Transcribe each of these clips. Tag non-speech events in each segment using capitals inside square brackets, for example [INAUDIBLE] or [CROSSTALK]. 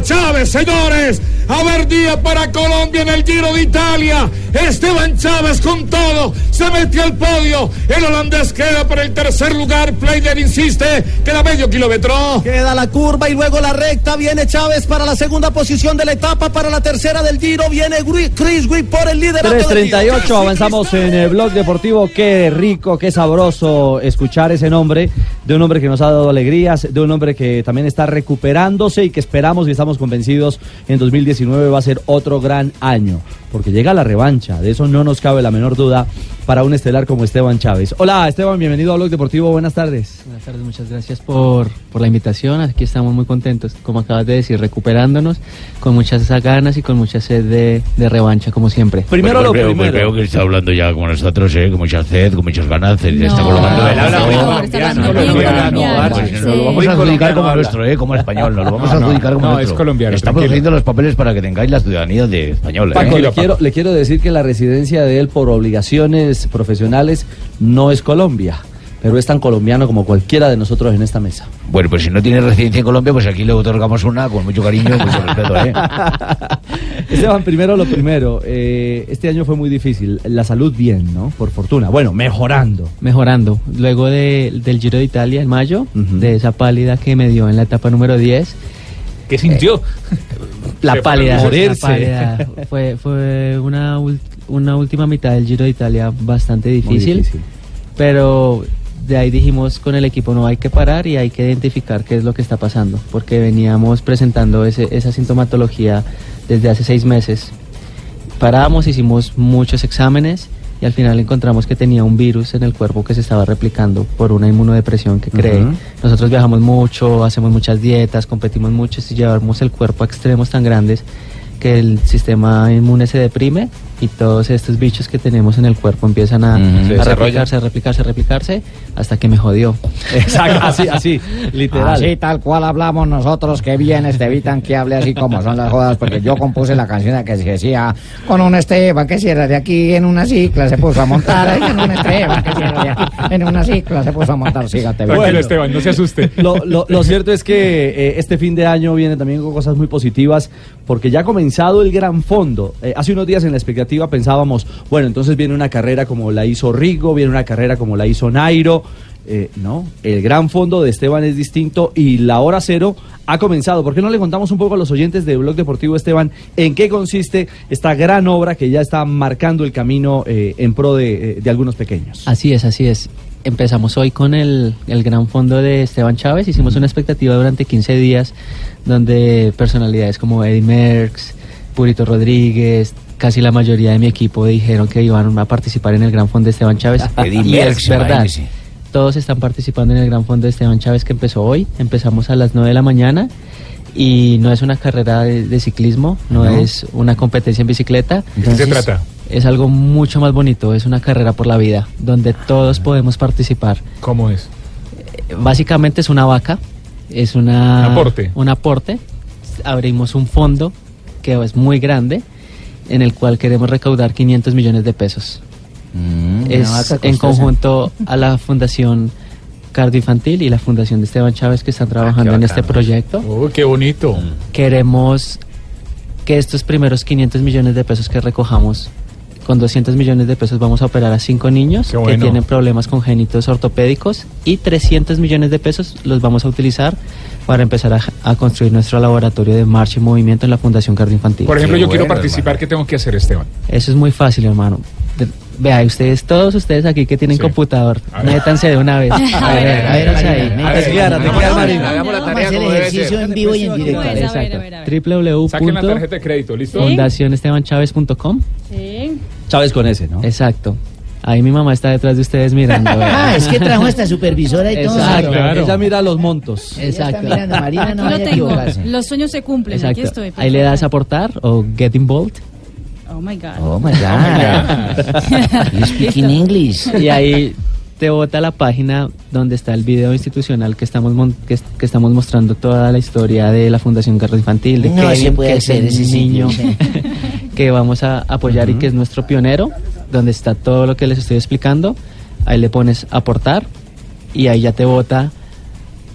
Chávez, señores. A ver, día para Colombia en el Giro de Italia. Esteban Chávez con todo. Se metió al podio. El holandés queda para el tercer lugar. Player insiste. Queda medio kilómetro. Queda la curva y luego la recta. Viene Chávez para la segunda posición de la etapa. Para la tercera del Giro viene Chris Wick por el liderato. 3.38, avanzamos en el blog deportivo. Qué rico, qué sabroso escuchar ese nombre de un hombre que nos ha dado alegrías, de un hombre que también está recuperándose y que esperamos y estamos convencidos en 2019 va a ser otro gran año, porque llega la revancha, de eso no nos cabe la menor duda para un estelar como Esteban Chávez. Hola Esteban, bienvenido a Blog Deportivo, buenas tardes. Buenas tardes, muchas gracias por, por la invitación, aquí estamos muy contentos, como acabas de decir, recuperándonos con muchas ganas y con mucha sed de, de revancha, como siempre. Primero Pues lo creo, primero. pues creo que está hablando ya como nosotros, ¿eh? con mucha sed, con muchas ganas, se está No, colocando colombiano, colombiano, Pues, sí. nos lo vamos a adjudicar como nuestro, ¿eh? como español, nos lo vamos a adjudicar como no, nuestro. es colombiano, Estamos tranquilo. haciendo los papeles para que tengáis la ciudadanía de español. ¿eh? Paco, le quiero, le quiero decir que la residencia de él por obligaciones profesionales no es Colombia, pero es tan colombiano como cualquiera de nosotros en esta mesa. Bueno, pues si no tiene residencia en Colombia, pues aquí le otorgamos una con mucho cariño y mucho respeto. ¿eh? [LAUGHS] Esteban, primero lo primero, eh, este año fue muy difícil, la salud bien, ¿no? Por fortuna, bueno, mejorando. Mejorando, luego de- del Giro de Italia en mayo, de esa pálida que me dio en la etapa número 10, ¿Qué sintió? la Se fue pálida, la pálida, fue, fue una, una última mitad del Giro de Italia bastante difícil, difícil. pero de ahí dijimos con el equipo no hay que parar y hay que identificar qué es lo que está pasando, porque veníamos presentando ese- esa sintomatología desde hace seis meses. Paramos, hicimos muchos exámenes y al final encontramos que tenía un virus en el cuerpo que se estaba replicando por una inmunodepresión que cree. Ujú. Nosotros viajamos mucho, hacemos muchas dietas, competimos mucho y llevamos el cuerpo a extremos tan grandes que el sistema inmune se deprime y todos estos bichos que tenemos en el cuerpo empiezan a. Se a replicarse, a replicarse, a replicarse hasta que me jodió. Exacto, [LAUGHS] así, así, literal. Así tal cual hablamos nosotros, que bien Estevitan que hable así como son las jodas, porque yo compuse la canción que decía, con un Esteban que cierra de aquí en una cicla se puso a montar, ahí en un Esteban que cierra de aquí en una cicla se puso a montar, sígate. Tranquilo, Bueno. Esteban, no se asuste. Lo, lo- lo cierto es que eh, este fin de año viene también con cosas muy positivas porque ya ha comenzado el gran fondo. Eh, hace unos días en la expectativa pensábamos, bueno, entonces viene una carrera como la hizo Rigo, viene una carrera como la hizo Nairo. Eh, no, el gran fondo de Esteban es distinto y la hora cero ha comenzado. ¿Por qué no le contamos un poco a los oyentes de Blog Deportivo Esteban en qué consiste esta gran obra que ya está marcando el camino eh, en pro de, eh, de algunos pequeños? Así es, así es. Empezamos hoy con el, el gran fondo de Esteban Chávez. Hicimos una expectativa durante 15 días donde personalidades como Eddie Merckx, Purito Rodríguez, casi la mayoría de mi equipo dijeron que iban a participar en el gran fondo de Esteban Chávez. [LAUGHS] Y es verdad. Todos están participando en el gran fondo de Esteban Chávez que empezó hoy. Empezamos a las 9 de la mañana y no es una carrera de, de ciclismo, no, No. es una competencia en bicicleta. ¿De qué se trata? Es algo mucho más bonito, es una carrera por la vida, donde todos podemos participar. ¿Cómo es? Eh, Básicamente es una vaca, es una, Un aporte. un aporte. Abrimos un fondo que es muy grande, en el cual queremos recaudar 500 millones de pesos. Mm, es en conjunto a la Fundación Cardio Infantil y la Fundación de Esteban Chávez que están trabajando qué en este proyecto. Uy, qué bonito. Queremos que estos primeros 500 millones de pesos que recojamos, con 200 millones de pesos vamos a operar a cinco niños Qué que bueno. tienen problemas congénitos ortopédicos y 300 millones de pesos los vamos a utilizar para empezar a, a construir nuestro laboratorio de marcha y movimiento en la Fundación Cardio Infantil. Por ejemplo, Qué yo quiero bueno, participar, ¿qué tengo que hacer, Esteban? Eso es muy fácil, hermano. De- vea, ustedes, todos ustedes aquí que tienen Sí. computador, métanse de una vez. [LAUGHS] A ver, a ver. A ver. Hagamos la tarea como debe ser. en vivo y en directo. Exacto. Saquen la tarjeta de crédito, ¿listo? www.fundacionestebanchaves.com Sí. Chávez con ese, ¿no? Exacto. Ahí mi mamá está detrás de ustedes mirando. [LAUGHS] Ah, es que trajo esta supervisora y todo. Exacto. Ella mira los montos. Exacto. Está mirando, Marina no Aquí lo vaya tengo. Los sueños se cumplen. Aquí Exacto. estoy. Ahí le das a aportar o get involved. Oh my God. Oh my God. [LAUGHS] You speak in English. Y ahí te bota la página donde está el video institucional que estamos mon- que, que estamos mostrando toda la historia de la Fundación Carlos Infantil, de No se Kevin, puede que hacer ese niño sí. Que vamos a apoyar y que es nuestro pionero, donde está todo lo que les estoy explicando. Ahí le pones aportar y ahí ya te bota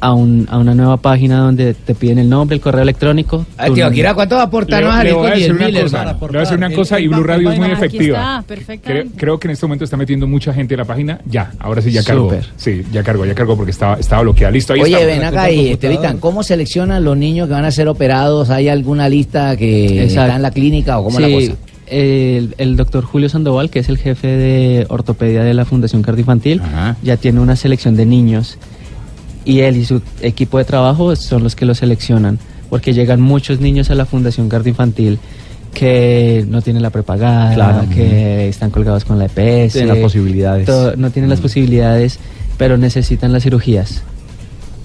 a, un, a una nueva página donde te piden el nombre, el correo electrónico. Ay, tío. Akira, ¿cuánto va a aportar? Le, No vas a le voy a con decir 10 una mil, cosa, hermano. le voy a decir una cosa y Blue Radio es muy efectiva. está, Creo, creo que en este momento está metiendo mucha gente en la página. Ya, ahora sí ya cargó. Sí, ya cargó, ya cargó porque estaba, estaba bloqueada. Listo, ahí Oye, está. ven acá y Estevitan, ¿cómo seleccionan los niños que van a ser operados? ¿Hay alguna lista que Exacto. está en la clínica o cómo es la cosa? El, el doctor Julio Sandoval, que es el jefe de ortopedia de la Fundación Cardioinfantil, Ajá. ya tiene una selección de niños y él y su equipo de trabajo son los que lo seleccionan, porque llegan muchos niños a la Fundación Cardioinfantil que no tienen la prepagada, Claro. que están colgados con la EPS, Tienen las posibilidades. todo- no tienen las posibilidades, pero necesitan las cirugías.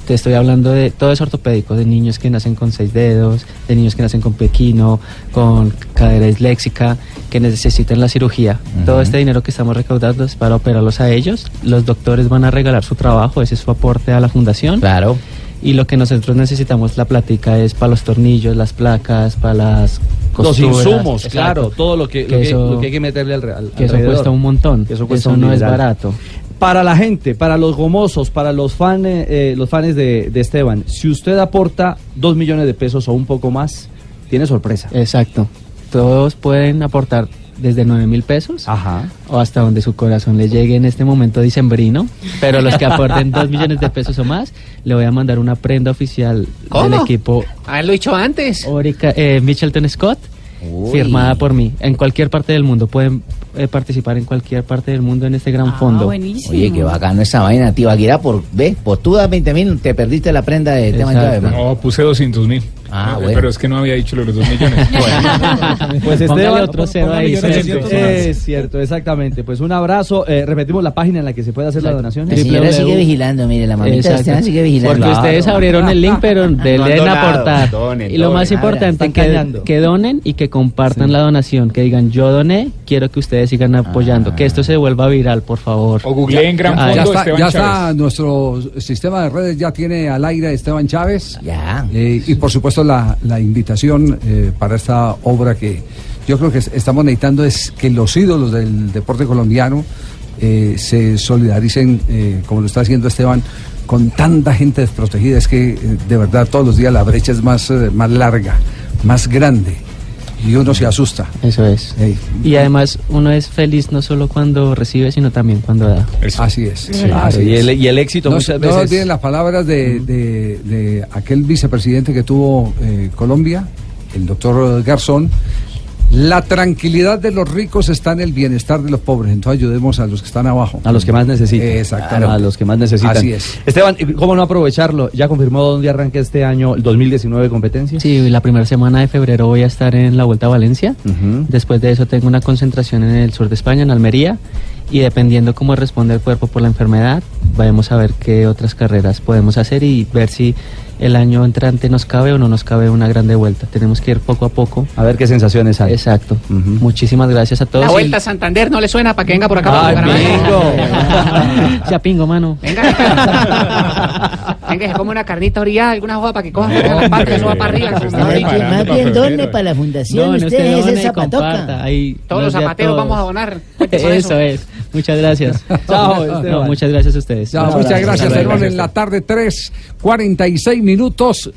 Te estoy hablando de todo es ortopédico, de niños que nacen con seis dedos, de niños que nacen con pequino, con cadera disléxica, que necesitan la cirugía. Todo este dinero que estamos recaudando es para operarlos a ellos. Los doctores van a regalar su trabajo, ese es su aporte a la fundación. Claro. Y lo que nosotros necesitamos, la plática, es para los tornillos, las placas, para las Los costuras. insumos, Exacto. claro, todo lo que, Que lo que, eso- lo que hay que meterle al real. Que eso cuesta un montón, Que eso eso, cuesta un no es barato. Para la gente, para los gomosos, para los fans, eh, los fans de, de Esteban, si usted aporta dos millones de pesos o un poco más, tiene sorpresa. Exacto. Todos pueden aportar desde 9 mil pesos Ajá. o hasta donde su corazón le llegue en este momento dicembrino. Pero los que aporten 2 millones de pesos o más, le voy a mandar una prenda oficial ¿Cómo? del equipo Haberlo dicho antes. Orica, eh, Michelton Scott, Uy. firmada por mí, en cualquier parte del mundo. Pueden eh, participar en cualquier parte del mundo en este gran Ah, fondo. buenísimo. Oye, qué bacano esa vaina, tío. Akira, por, ve, por tú das 20 mil, te perdiste la prenda de tema. No, puse 200 mil. Ah, No, bueno. Pero es que no había dicho los 2 millones. [LAUGHS] Pues Esteban, otro cero ahí. Es cierto, exactamente. Pues un abrazo. Eh, repetimos la página en la que se puede hacer la donación. La señora sigue vigilando, mire, la mamita. Esteban sigue vigilando. Porque Claro. ustedes abrieron el link, pero [LAUGHS] No donado, aportar. donen, y lo más donen. importante, que, donen y que compartan la donación. Que digan, yo doné, quiero que ustedes sigan apoyando. Que esto se vuelva viral, por favor. O googleé en Gran Ah, Fondo Ya está, Esteban ya está Chávez. nuestro sistema de redes, ya tiene al aire a Esteban Chávez. Ya. Eh, y por supuesto la, invitación eh, para esta obra que yo creo que es- estamos necesitando es que los ídolos del deporte colombiano eh, se solidaricen, eh, como lo está haciendo Esteban, con tanta gente desprotegida. Es que de verdad todos los días la brecha es más, más larga, más grande y uno se asusta. Eso es. Ey, Y además, uno es feliz no solo cuando recibe, sino también cuando da. Así es. Claro, así y, el, y el éxito No, muchas no veces. olviden las palabras de, de- de aquel vicepresidente que tuvo eh, Colombia, el doctor Garzón. La tranquilidad de los ricos está en el bienestar de los pobres. Entonces ayudemos a los que están abajo. A los que más necesitan. Exactamente. A los que más necesitan. Así es. Esteban, ¿y ¿cómo no aprovecharlo? ¿Ya confirmó dónde arranca este año el 2019 competencia? Sí, la primera semana de febrero voy a estar en la Vuelta a Valencia. Después de eso tengo una concentración en el sur de España, en Almería. Y dependiendo cómo responde el cuerpo por la enfermedad, vamos a ver qué otras carreras podemos hacer y ver si el año entrante nos cabe o no nos cabe una grande vuelta. Tenemos que ir poco a poco. A ver qué sensaciones hay. Exacto. Muchísimas gracias a todos. La y- vuelta a Santander no le suena para que venga por acá. Ay, bingo. [LAUGHS] Ya pingo, mano. Venga. [LAUGHS] Venga, se come una carnita orillada, alguna hoja para que coja No, la parte, suba para arriba. más bien done para la fundación. No, no, usted es el zapatoca. Ahí Todos los zapateros todos. vamos a donar. Eso es. Muchas gracias. [LAUGHS] Chao, No, muchas gracias a ustedes. Un muchas gracias, Hasta luego. Esteban. En la tarde, 3, 46 minutos.